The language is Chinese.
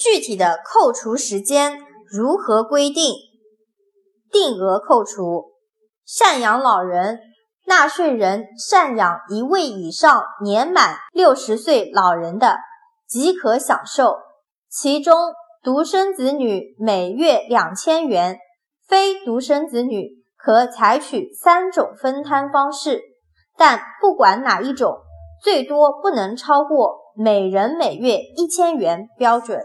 具体的扣除时间如何规定定额扣除赡养老人纳税人赡养一位以上年满六十岁老人的即可享受其中独生子女每月两千元非独生子女可采取三种分摊方式但不管哪一种最多不能超过每人每月一千元标准。